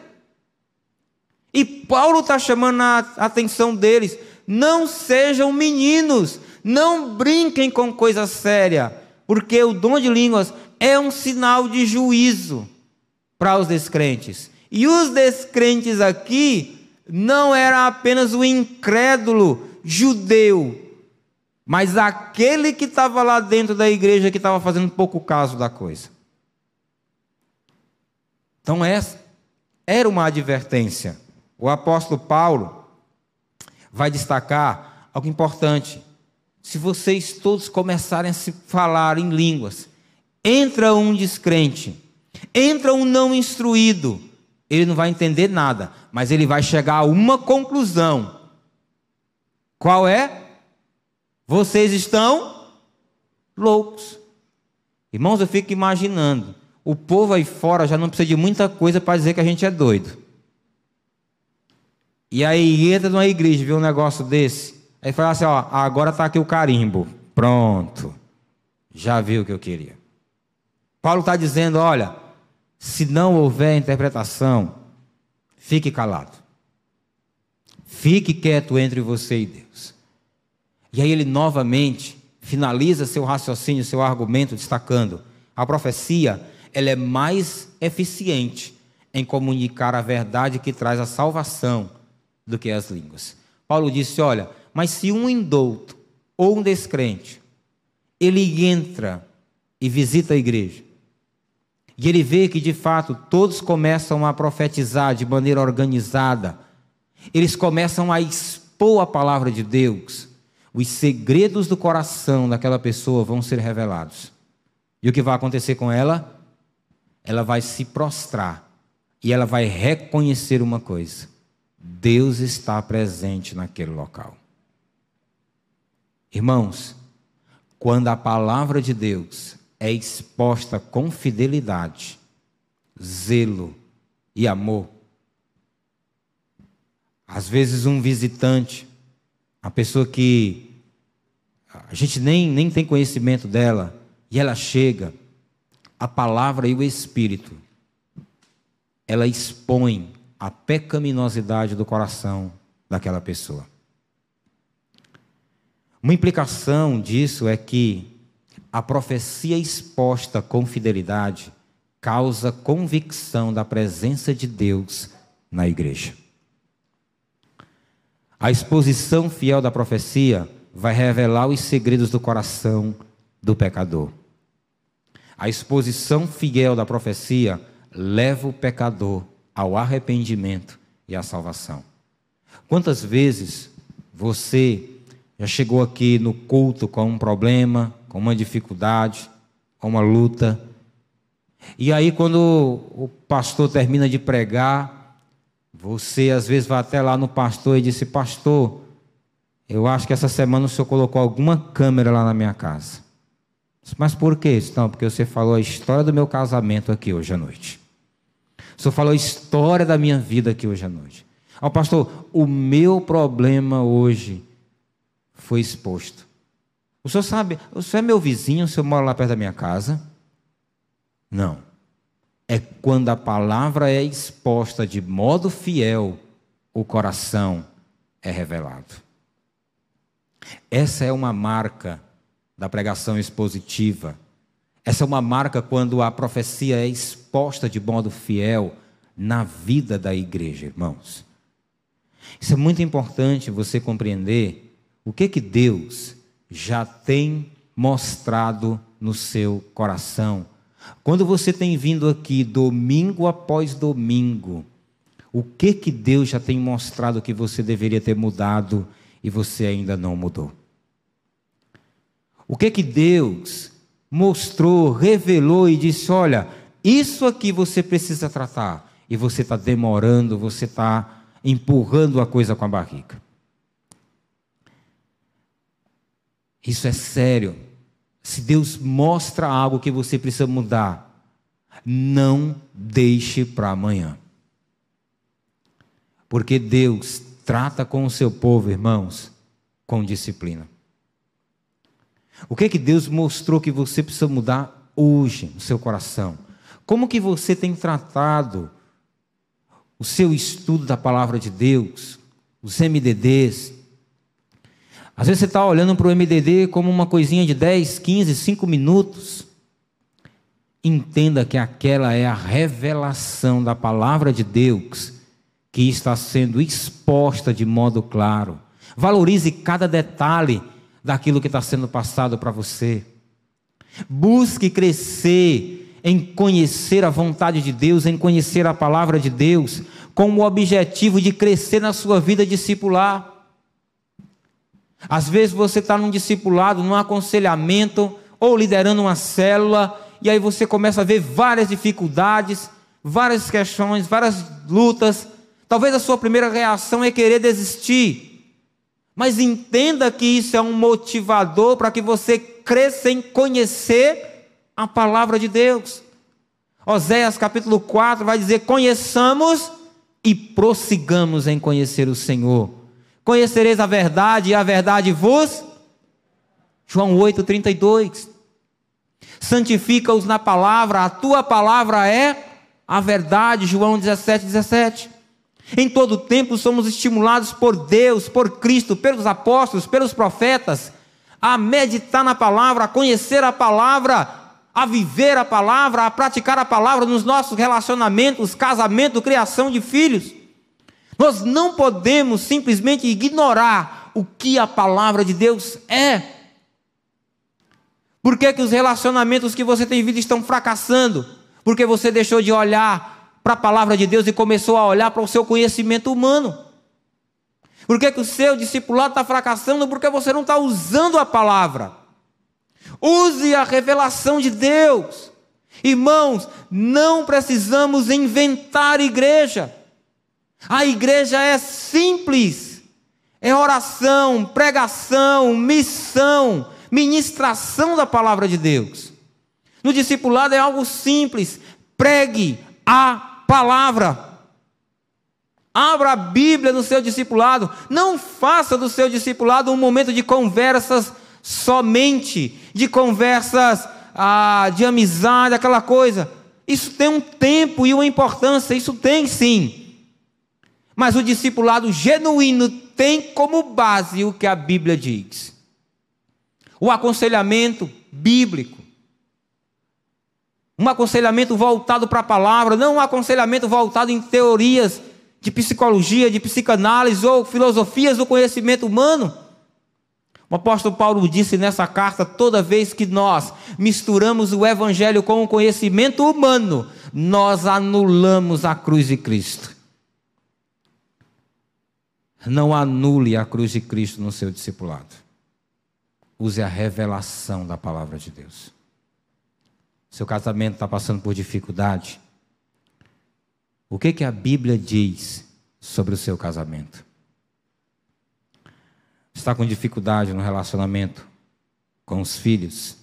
E Paulo está chamando a atenção deles. Não sejam meninos, não brinquem com coisa séria, porque o dom de línguas é um sinal de juízo para os descrentes. E os descrentes aqui não era apenas o incrédulo judeu, mas aquele que estava lá dentro da igreja que estava fazendo pouco caso da coisa. Então, essa era uma advertência. O apóstolo Paulo vai destacar algo importante. Se vocês todos começarem a se falar em línguas, Entra um descrente, entra um não instruído, ele não vai entender nada, mas ele vai chegar a uma conclusão. Qual é? Vocês estão loucos. Irmãos, eu fico imaginando. O povo aí fora já não precisa de muita coisa para dizer que a gente é doido. E aí entra numa igreja, vê um negócio desse. Aí fala assim: ó, agora está aqui o carimbo. Pronto. Já viu o que eu queria. Paulo está dizendo: olha, se não houver interpretação, fique calado. Fique quieto entre você e Deus. E aí ele novamente finaliza seu raciocínio, seu argumento, destacando: a profecia ela é mais eficiente em comunicar a verdade que traz a salvação do que as línguas. Paulo disse: olha, mas se um indouto ou um descrente ele entra e visita a igreja, e ele vê que de fato todos começam a profetizar de maneira organizada. Eles começam a expor a palavra de Deus. Os segredos do coração daquela pessoa vão ser revelados. E o que vai acontecer com ela? Ela vai se prostrar e ela vai reconhecer uma coisa: Deus está presente naquele local. Irmãos, quando a palavra de Deus é exposta com fidelidade, zelo e amor. Às vezes, um visitante, a pessoa que a gente nem, nem tem conhecimento dela, e ela chega, a palavra e o Espírito, ela expõe a pecaminosidade do coração daquela pessoa. Uma implicação disso é que a profecia exposta com fidelidade causa convicção da presença de Deus na igreja. A exposição fiel da profecia vai revelar os segredos do coração do pecador. A exposição fiel da profecia leva o pecador ao arrependimento e à salvação. Quantas vezes você já chegou aqui no culto com um problema, com uma dificuldade, com uma luta, e aí quando o pastor termina de pregar, você às vezes vai até lá no pastor e disse: Pastor, eu acho que essa semana o senhor colocou alguma câmera lá na minha casa. Mas por quê? Não, porque você falou a história do meu casamento aqui hoje à noite. O senhor falou a história da minha vida aqui hoje à noite. Ó, pastor, o meu problema hoje foi exposto. O senhor sabe, o senhor é meu vizinho, o senhor mora lá perto da minha casa? Não. É quando a palavra é exposta de modo fiel, o coração é revelado. Essa é uma marca da pregação expositiva. Essa é uma marca quando a profecia é exposta de modo fiel na vida da igreja, irmãos. Isso é muito importante você compreender o que que Deus já tem mostrado no seu coração. Quando você tem vindo aqui domingo após domingo, o que que Deus já tem mostrado que você deveria ter mudado e você ainda não mudou? O que que Deus mostrou, revelou e disse: olha, isso aqui você precisa tratar. E você está demorando, você está empurrando a coisa com a barriga. Isso é sério. Se Deus mostra algo que você precisa mudar, não deixe para amanhã. Porque Deus trata com o seu povo, irmãos, com disciplina. O que é que Deus mostrou que você precisa mudar hoje no seu coração? Como que você tem tratado o seu estudo da palavra de Deus, os MDDs? Às vezes você está olhando para o MDD como uma coisinha de 10, 15, 5 minutos. Entenda que aquela é a revelação da palavra de Deus que está sendo exposta de modo claro. Valorize cada detalhe daquilo que está sendo passado para você. Busque crescer em conhecer a vontade de Deus, em conhecer a palavra de Deus, com o objetivo de crescer na sua vida discipular. Às vezes você está num discipulado, num aconselhamento, ou liderando uma célula, e aí você começa a ver várias dificuldades, várias questões, várias lutas. Talvez a sua primeira reação é querer desistir. Mas entenda que isso é um motivador para que você cresça em conhecer a palavra de Deus. Oséias capítulo 4 vai dizer: Conheçamos e prossigamos em conhecer o Senhor. Conhecereis a verdade e a verdade vos. João 8, 32. Santifica-os na palavra, a tua palavra é a verdade. João 17, 17. Em todo tempo somos estimulados por Deus, por Cristo, pelos apóstolos, pelos profetas, a meditar na palavra, a conhecer a palavra, a viver a palavra, a praticar a palavra nos nossos relacionamentos, casamento, criação de filhos. Nós não podemos simplesmente ignorar o que a palavra de Deus é. Por que, que os relacionamentos que você tem vivido estão fracassando? Porque você deixou de olhar para a palavra de Deus e começou a olhar para o seu conhecimento humano. Por que, que o seu discipulado está fracassando? Porque você não está usando a palavra. Use a revelação de Deus. Irmãos, não precisamos inventar igreja. A igreja é simples. É oração, pregação, missão, ministração da palavra de Deus. No discipulado é algo simples. Pregue, a palavra. Abra a Bíblia no seu discipulado. Não faça do seu discipulado um momento de conversas somente, de conversas ah, de amizade, aquela coisa. Isso tem um tempo e uma importância, isso tem sim. Mas o discipulado genuíno tem como base o que a Bíblia diz. O aconselhamento bíblico. Um aconselhamento voltado para a palavra, não um aconselhamento voltado em teorias de psicologia, de psicanálise ou filosofias do conhecimento humano. O apóstolo Paulo disse nessa carta: toda vez que nós misturamos o evangelho com o conhecimento humano, nós anulamos a cruz de Cristo. Não anule a cruz de Cristo no seu discipulado. Use a revelação da palavra de Deus. Seu casamento está passando por dificuldade. O que, que a Bíblia diz sobre o seu casamento? Está com dificuldade no relacionamento com os filhos?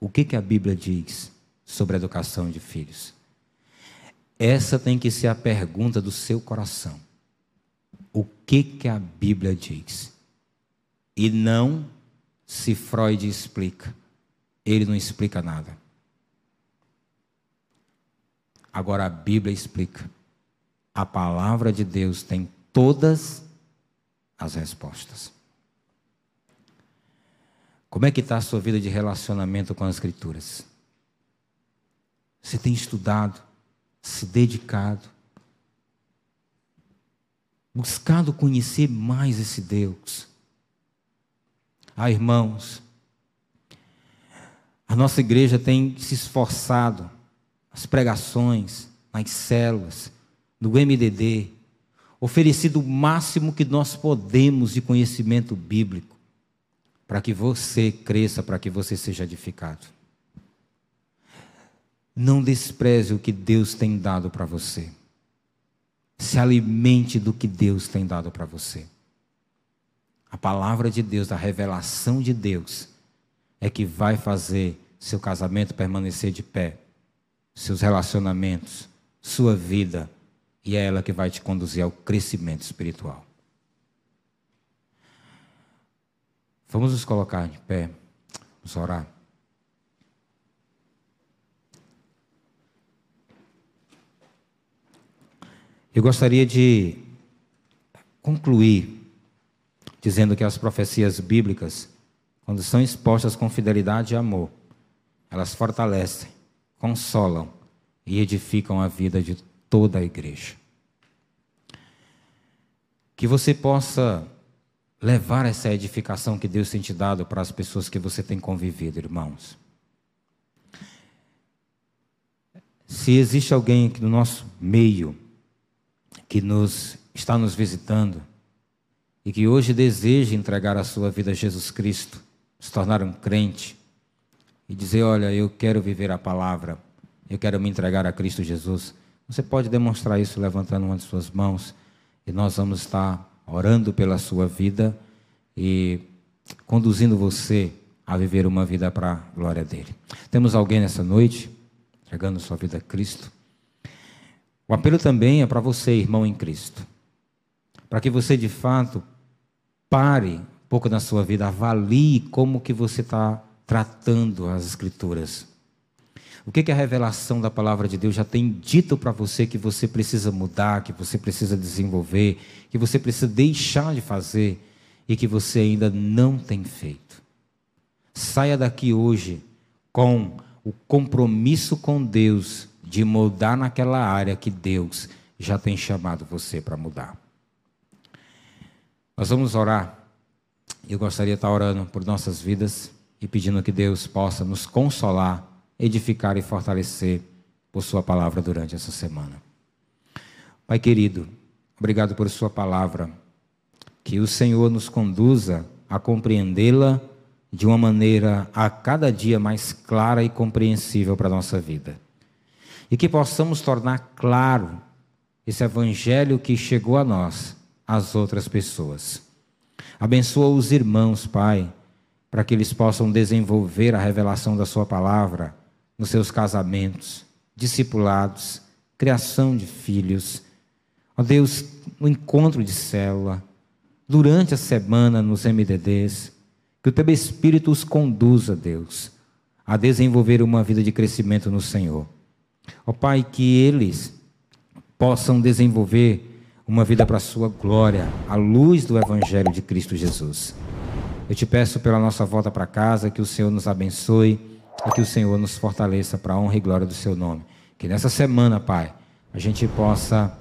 O que, que a Bíblia diz sobre a educação de filhos? Essa tem que ser a pergunta do seu coração. O que, que a Bíblia diz? E não se Freud explica. Ele não explica nada. Agora a Bíblia explica. A palavra de Deus tem todas as respostas. Como é que está a sua vida de relacionamento com as Escrituras? Você tem estudado, se dedicado, buscado conhecer mais esse Deus. Ah, irmãos, a nossa igreja tem se esforçado as pregações, nas células, no MDD, oferecido o máximo que nós podemos de conhecimento bíblico, para que você cresça, para que você seja edificado. Não despreze o que Deus tem dado para você. Se alimente do que Deus tem dado para você. A palavra de Deus, a revelação de Deus, é que vai fazer seu casamento permanecer de pé seus relacionamentos, sua vida, e é ela que vai te conduzir ao crescimento espiritual. Vamos nos colocar de pé, vamos orar. Eu gostaria de concluir dizendo que as profecias bíblicas, quando são expostas com fidelidade e amor, elas fortalecem consolam e edificam a vida de toda a igreja. Que você possa levar essa edificação que Deus tem te dado para as pessoas que você tem convivido, irmãos. Se existe alguém aqui no nosso meio que nos está nos visitando e que hoje deseja entregar a sua vida a Jesus Cristo, se tornar um crente, e dizer: Olha, eu quero viver a palavra, eu quero me entregar a Cristo Jesus. Você pode demonstrar isso levantando uma de suas mãos e nós vamos estar orando pela sua vida e conduzindo você a viver uma vida para a glória dele. Temos alguém nessa noite entregando sua vida a Cristo? O apelo também é para você, irmão em Cristo, para que você de fato pare um pouco na sua vida, avalie como que você está tratando as Escrituras. O que, que a revelação da palavra de Deus já tem dito para você que você precisa mudar, que você precisa desenvolver, que você precisa deixar de fazer e que você ainda não tem feito? Saia daqui hoje com o compromisso com Deus de mudar naquela área que Deus já tem chamado você para mudar. Nós vamos orar. Eu gostaria de estar orando por nossas vidas e pedindo que Deus possa nos consolar, edificar e fortalecer por Sua palavra durante essa semana. Pai querido, obrigado por Sua palavra, que o Senhor nos conduza a compreendê-la de uma maneira a cada dia mais clara e compreensível para a nossa vida. E que possamos tornar claro esse evangelho que chegou a nós, às outras pessoas. Abençoa os irmãos, Pai para que eles possam desenvolver a revelação da Sua palavra nos seus casamentos, discipulados, criação de filhos. Ó Deus, no encontro de célula, durante a semana nos MDDs, que o teu Espírito os conduza, Deus, a desenvolver uma vida de crescimento no Senhor. Ó Pai, que eles possam desenvolver uma vida para a sua glória, à luz do Evangelho de Cristo Jesus. Eu te peço pela nossa volta para casa, que o Senhor nos abençoe e que o Senhor nos fortaleça para a honra e glória do seu nome. Que nessa semana, Pai, a gente possa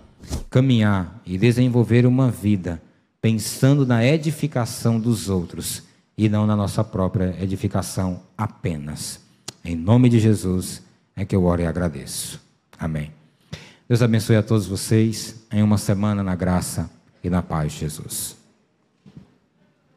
caminhar e desenvolver uma vida pensando na edificação dos outros e não na nossa própria edificação apenas. Em nome de Jesus é que eu oro e agradeço. Amém. Deus abençoe a todos vocês em uma semana na graça e na paz de Jesus.